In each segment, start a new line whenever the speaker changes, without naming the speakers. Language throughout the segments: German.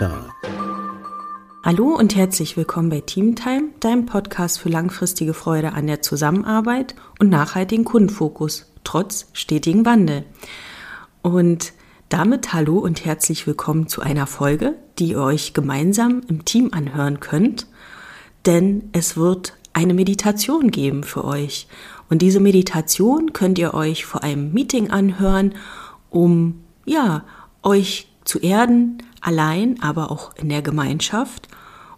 Star.
Hallo und herzlich willkommen bei Teamtime, deinem Podcast für langfristige Freude an der Zusammenarbeit und nachhaltigen Kundenfokus, trotz stetigen Wandel. Und damit hallo und herzlich willkommen zu einer Folge, die ihr euch gemeinsam im Team anhören könnt, denn es wird eine Meditation geben für euch. Und diese Meditation könnt ihr euch vor einem Meeting anhören, um ja, euch zu erden, allein, aber auch in der Gemeinschaft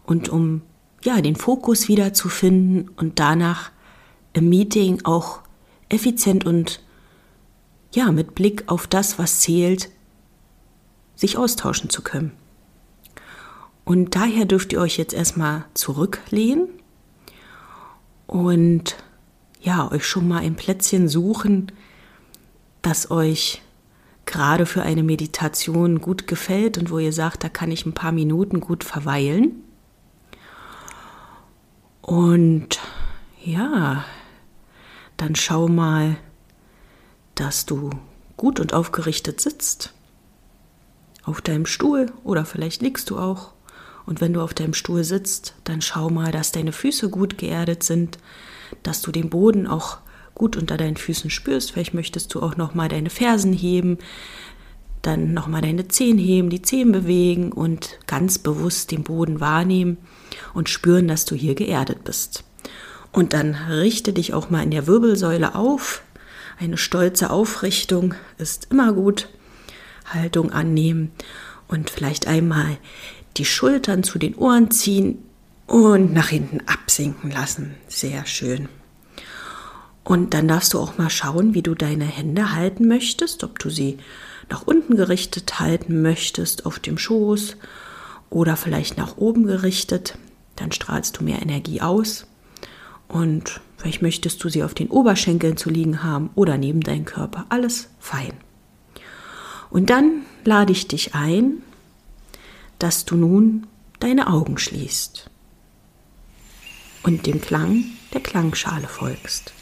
und um ja, den Fokus wiederzufinden und danach im Meeting auch effizient und ja, mit Blick auf das, was zählt, sich austauschen zu können. Und daher dürft ihr euch jetzt erstmal zurücklehnen und ja, euch schon mal ein Plätzchen suchen, das euch gerade für eine Meditation gut gefällt und wo ihr sagt, da kann ich ein paar Minuten gut verweilen. Und ja, dann schau mal, dass du gut und aufgerichtet sitzt. Auf deinem Stuhl oder vielleicht liegst du auch. Und wenn du auf deinem Stuhl sitzt, dann schau mal, dass deine Füße gut geerdet sind, dass du den Boden auch gut unter deinen Füßen spürst. Vielleicht möchtest du auch noch mal deine Fersen heben, dann noch mal deine Zehen heben, die Zehen bewegen und ganz bewusst den Boden wahrnehmen und spüren, dass du hier geerdet bist. Und dann richte dich auch mal in der Wirbelsäule auf. Eine stolze Aufrichtung ist immer gut. Haltung annehmen und vielleicht einmal die Schultern zu den Ohren ziehen und nach hinten absinken lassen. Sehr schön. Und dann darfst du auch mal schauen, wie du deine Hände halten möchtest, ob du sie nach unten gerichtet halten möchtest, auf dem Schoß oder vielleicht nach oben gerichtet. Dann strahlst du mehr Energie aus. Und vielleicht möchtest du sie auf den Oberschenkeln zu liegen haben oder neben deinem Körper. Alles fein. Und dann lade ich dich ein, dass du nun deine Augen schließt und dem Klang der Klangschale folgst.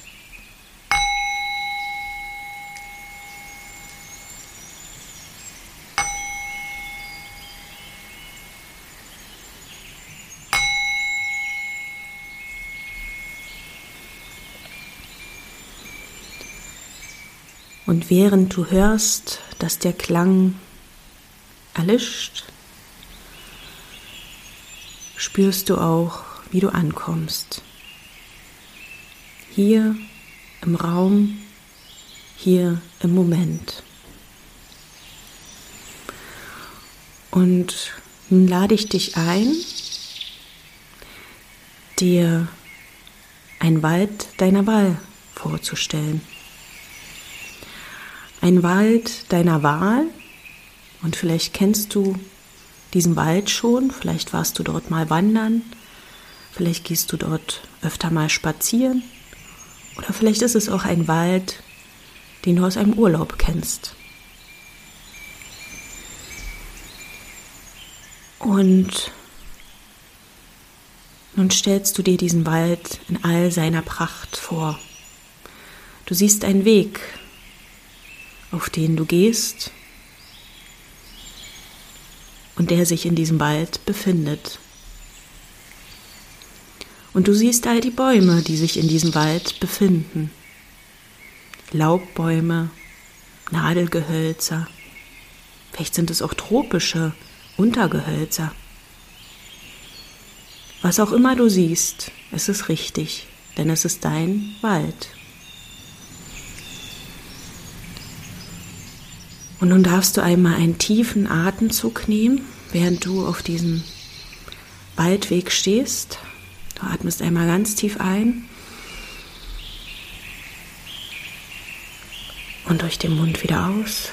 Und während du hörst, dass der Klang erlischt, spürst du auch, wie du ankommst. Hier im Raum, hier im Moment. Und nun lade ich dich ein, dir ein Wald deiner Wahl vorzustellen ein Wald deiner Wahl und vielleicht kennst du diesen Wald schon, vielleicht warst du dort mal wandern, vielleicht gehst du dort öfter mal spazieren oder vielleicht ist es auch ein Wald, den du aus einem Urlaub kennst. Und nun stellst du dir diesen Wald in all seiner Pracht vor. Du siehst einen Weg, auf den du gehst und der sich in diesem Wald befindet. Und du siehst all die Bäume, die sich in diesem Wald befinden. Laubbäume, Nadelgehölzer, vielleicht sind es auch tropische Untergehölzer. Was auch immer du siehst, es ist richtig, denn es ist dein Wald. Und nun darfst du einmal einen tiefen Atemzug nehmen, während du auf diesem Waldweg stehst. Du atmest einmal ganz tief ein und durch den Mund wieder aus.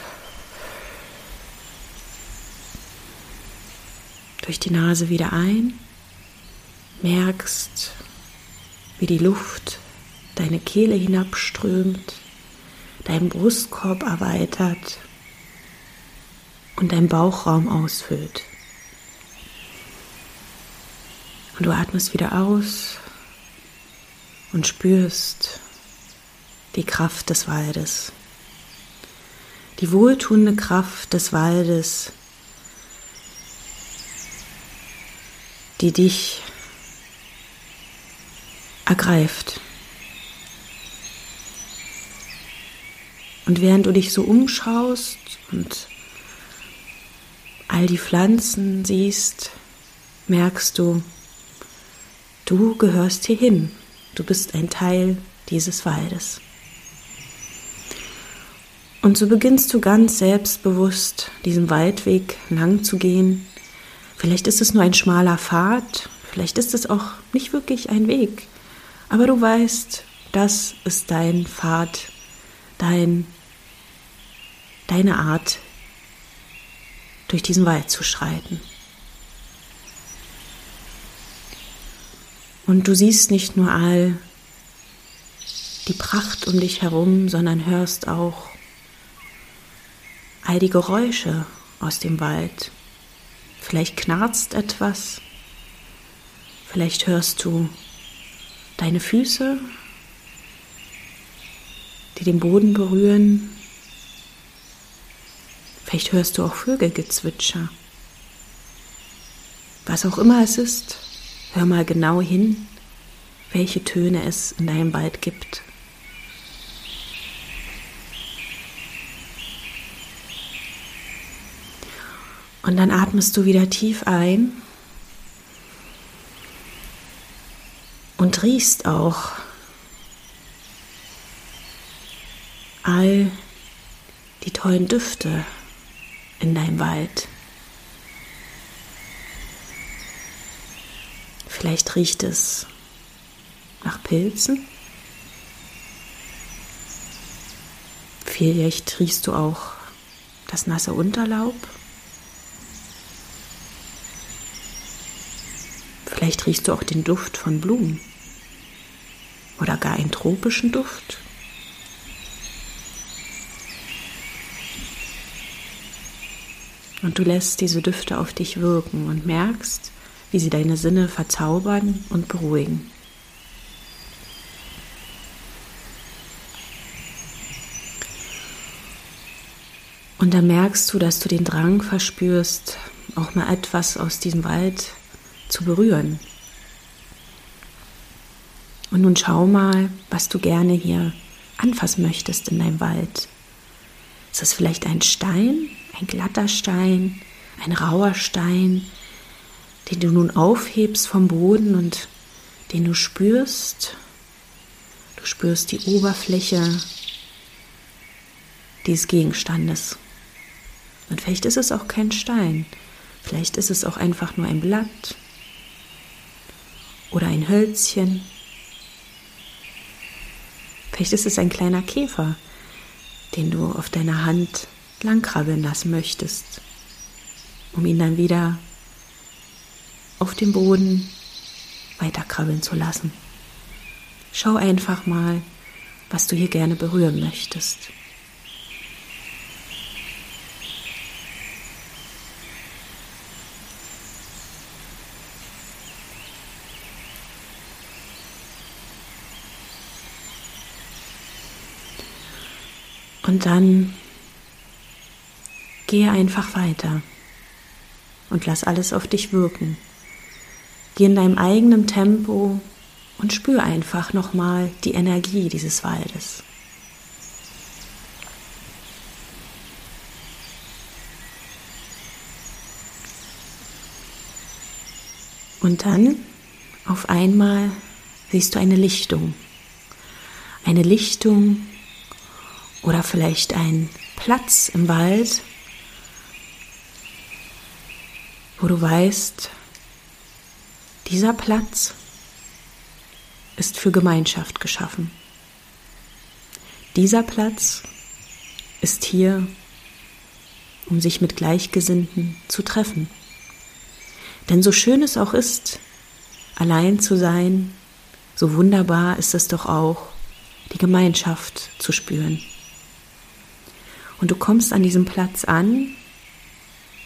Durch die Nase wieder ein. Merkst, wie die Luft deine Kehle hinabströmt, deinen Brustkorb erweitert und dein Bauchraum ausfüllt. Und du atmest wieder aus und spürst die Kraft des Waldes. Die wohltuende Kraft des Waldes, die dich ergreift. Und während du dich so umschaust und all die Pflanzen siehst, merkst du, du gehörst hierhin. Du bist ein Teil dieses Waldes. Und so beginnst du ganz selbstbewusst diesen Waldweg lang zu gehen. Vielleicht ist es nur ein schmaler Pfad, vielleicht ist es auch nicht wirklich ein Weg, aber du weißt, das ist dein Pfad, dein, deine Art, durch diesen Wald zu schreiten. Und du siehst nicht nur all die Pracht um dich herum, sondern hörst auch all die Geräusche aus dem Wald. Vielleicht knarzt etwas, vielleicht hörst du deine Füße, die den Boden berühren. Vielleicht hörst du auch Vögelgezwitscher. Was auch immer es ist, hör mal genau hin, welche Töne es in deinem Wald gibt. Und dann atmest du wieder tief ein und riechst auch all die tollen Düfte in deinem Wald. Vielleicht riecht es nach Pilzen. Vielleicht riechst du auch das nasse Unterlaub. Vielleicht riechst du auch den Duft von Blumen oder gar einen tropischen Duft. Und du lässt diese Düfte auf dich wirken und merkst, wie sie deine Sinne verzaubern und beruhigen. Und dann merkst du, dass du den Drang verspürst, auch mal etwas aus diesem Wald zu berühren. Und nun schau mal, was du gerne hier anfassen möchtest in deinem Wald. Ist das vielleicht ein Stein, ein glatter Stein, ein rauer Stein, den du nun aufhebst vom Boden und den du spürst? Du spürst die Oberfläche dieses Gegenstandes. Und vielleicht ist es auch kein Stein, vielleicht ist es auch einfach nur ein Blatt oder ein Hölzchen. Vielleicht ist es ein kleiner Käfer, den du auf deiner Hand langkrabbeln lassen möchtest, um ihn dann wieder auf dem Boden weiterkrabbeln zu lassen. Schau einfach mal, was du hier gerne berühren möchtest. Und dann gehe einfach weiter und lass alles auf dich wirken. Geh in deinem eigenen Tempo und spür einfach nochmal die Energie dieses Waldes. Und dann auf einmal siehst du eine Lichtung. Eine Lichtung oder vielleicht ein Platz im Wald, wo du weißt, dieser Platz ist für Gemeinschaft geschaffen. Dieser Platz ist hier, um sich mit Gleichgesinnten zu treffen. Denn so schön es auch ist, allein zu sein, so wunderbar ist es doch auch, die Gemeinschaft zu spüren. Und du kommst an diesem Platz an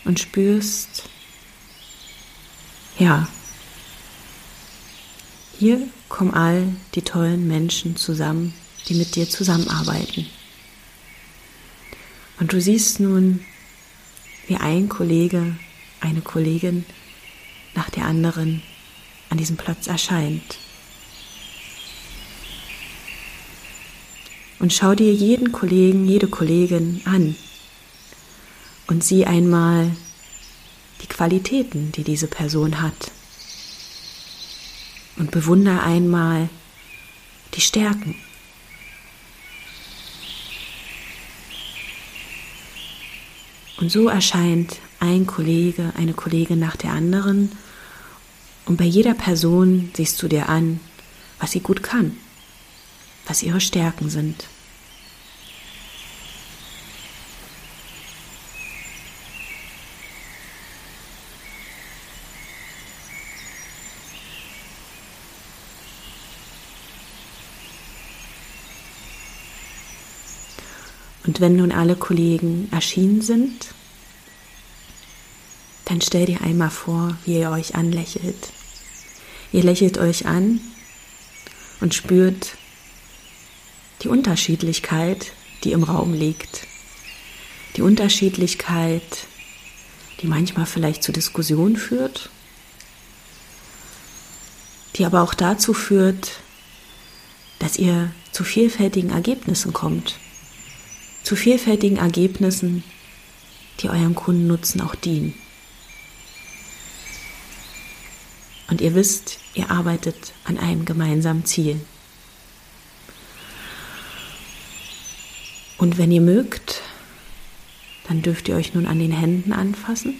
und spürst, ja, hier kommen all die tollen Menschen zusammen, die mit dir zusammenarbeiten. Und du siehst nun, wie ein Kollege, eine Kollegin nach der anderen an diesem Platz erscheint. Und schau dir jeden Kollegen, jede Kollegin an und sieh einmal die Qualitäten, die diese Person hat. Und bewundere einmal die Stärken. Und so erscheint ein Kollege, eine Kollegin nach der anderen. Und bei jeder Person siehst du dir an, was sie gut kann, was ihre Stärken sind. Und wenn nun alle Kollegen erschienen sind, dann stell dir einmal vor, wie ihr euch anlächelt. Ihr lächelt euch an und spürt die Unterschiedlichkeit, die im Raum liegt. Die Unterschiedlichkeit, die manchmal vielleicht zu Diskussionen führt, die aber auch dazu führt, dass ihr zu vielfältigen Ergebnissen kommt zu vielfältigen Ergebnissen, die eurem Kundennutzen auch dienen. Und ihr wisst, ihr arbeitet an einem gemeinsamen Ziel. Und wenn ihr mögt, dann dürft ihr euch nun an den Händen anfassen.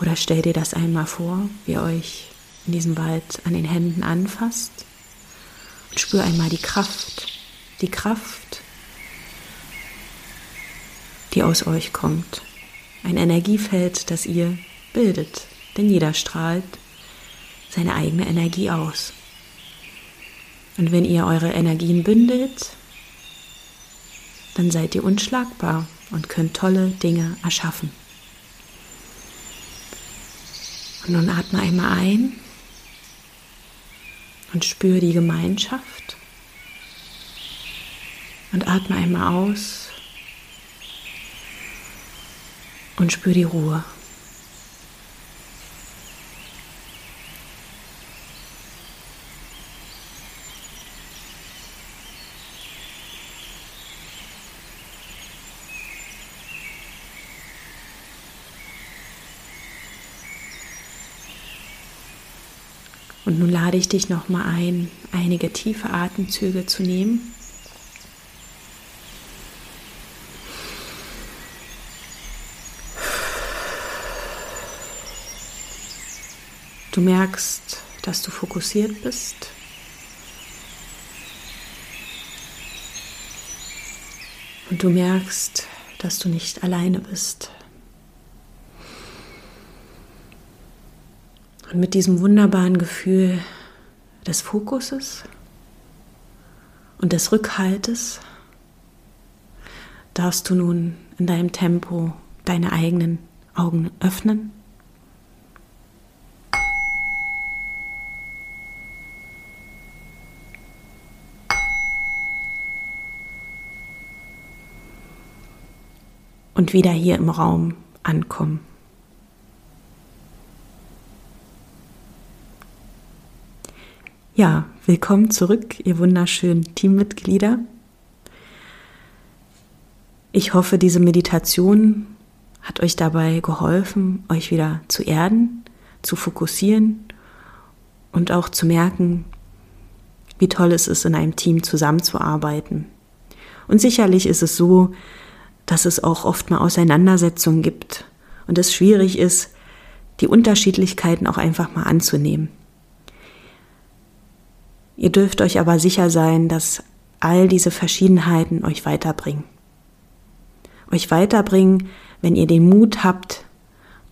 Oder stellt ihr das einmal vor, wie ihr euch in diesem Wald an den Händen anfasst und spür einmal die Kraft, die Kraft, die aus euch kommt. Ein Energiefeld, das ihr bildet, denn jeder strahlt seine eigene Energie aus. Und wenn ihr eure Energien bündelt, dann seid ihr unschlagbar und könnt tolle Dinge erschaffen. Und nun atme einmal ein und spüre die Gemeinschaft. Und atme einmal aus und spür die Ruhe. Und nun lade ich dich nochmal ein, einige tiefe Atemzüge zu nehmen. Du merkst, dass du fokussiert bist. Und du merkst, dass du nicht alleine bist. Und mit diesem wunderbaren Gefühl des Fokuses und des Rückhaltes darfst du nun in deinem Tempo deine eigenen Augen öffnen und wieder hier im Raum ankommen. Ja, willkommen zurück, ihr wunderschönen Teammitglieder. Ich hoffe, diese Meditation hat euch dabei geholfen, euch wieder zu erden, zu fokussieren und auch zu merken, wie toll es ist, in einem Team zusammenzuarbeiten. Und sicherlich ist es so, dass es auch oft mal Auseinandersetzungen gibt und es schwierig ist, die Unterschiedlichkeiten auch einfach mal anzunehmen. Ihr dürft euch aber sicher sein, dass all diese Verschiedenheiten euch weiterbringen. Euch weiterbringen, wenn ihr den Mut habt,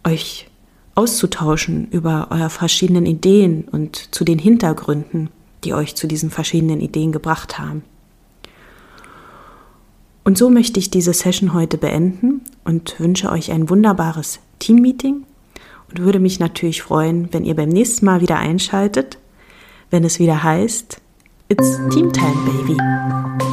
euch auszutauschen über eure verschiedenen Ideen und zu den Hintergründen, die euch zu diesen verschiedenen Ideen gebracht haben. Und so möchte ich diese Session heute beenden und wünsche euch ein wunderbares Teammeeting und würde mich natürlich freuen, wenn ihr beim nächsten Mal wieder einschaltet, wenn es wieder heißt, It's Team Time, Baby.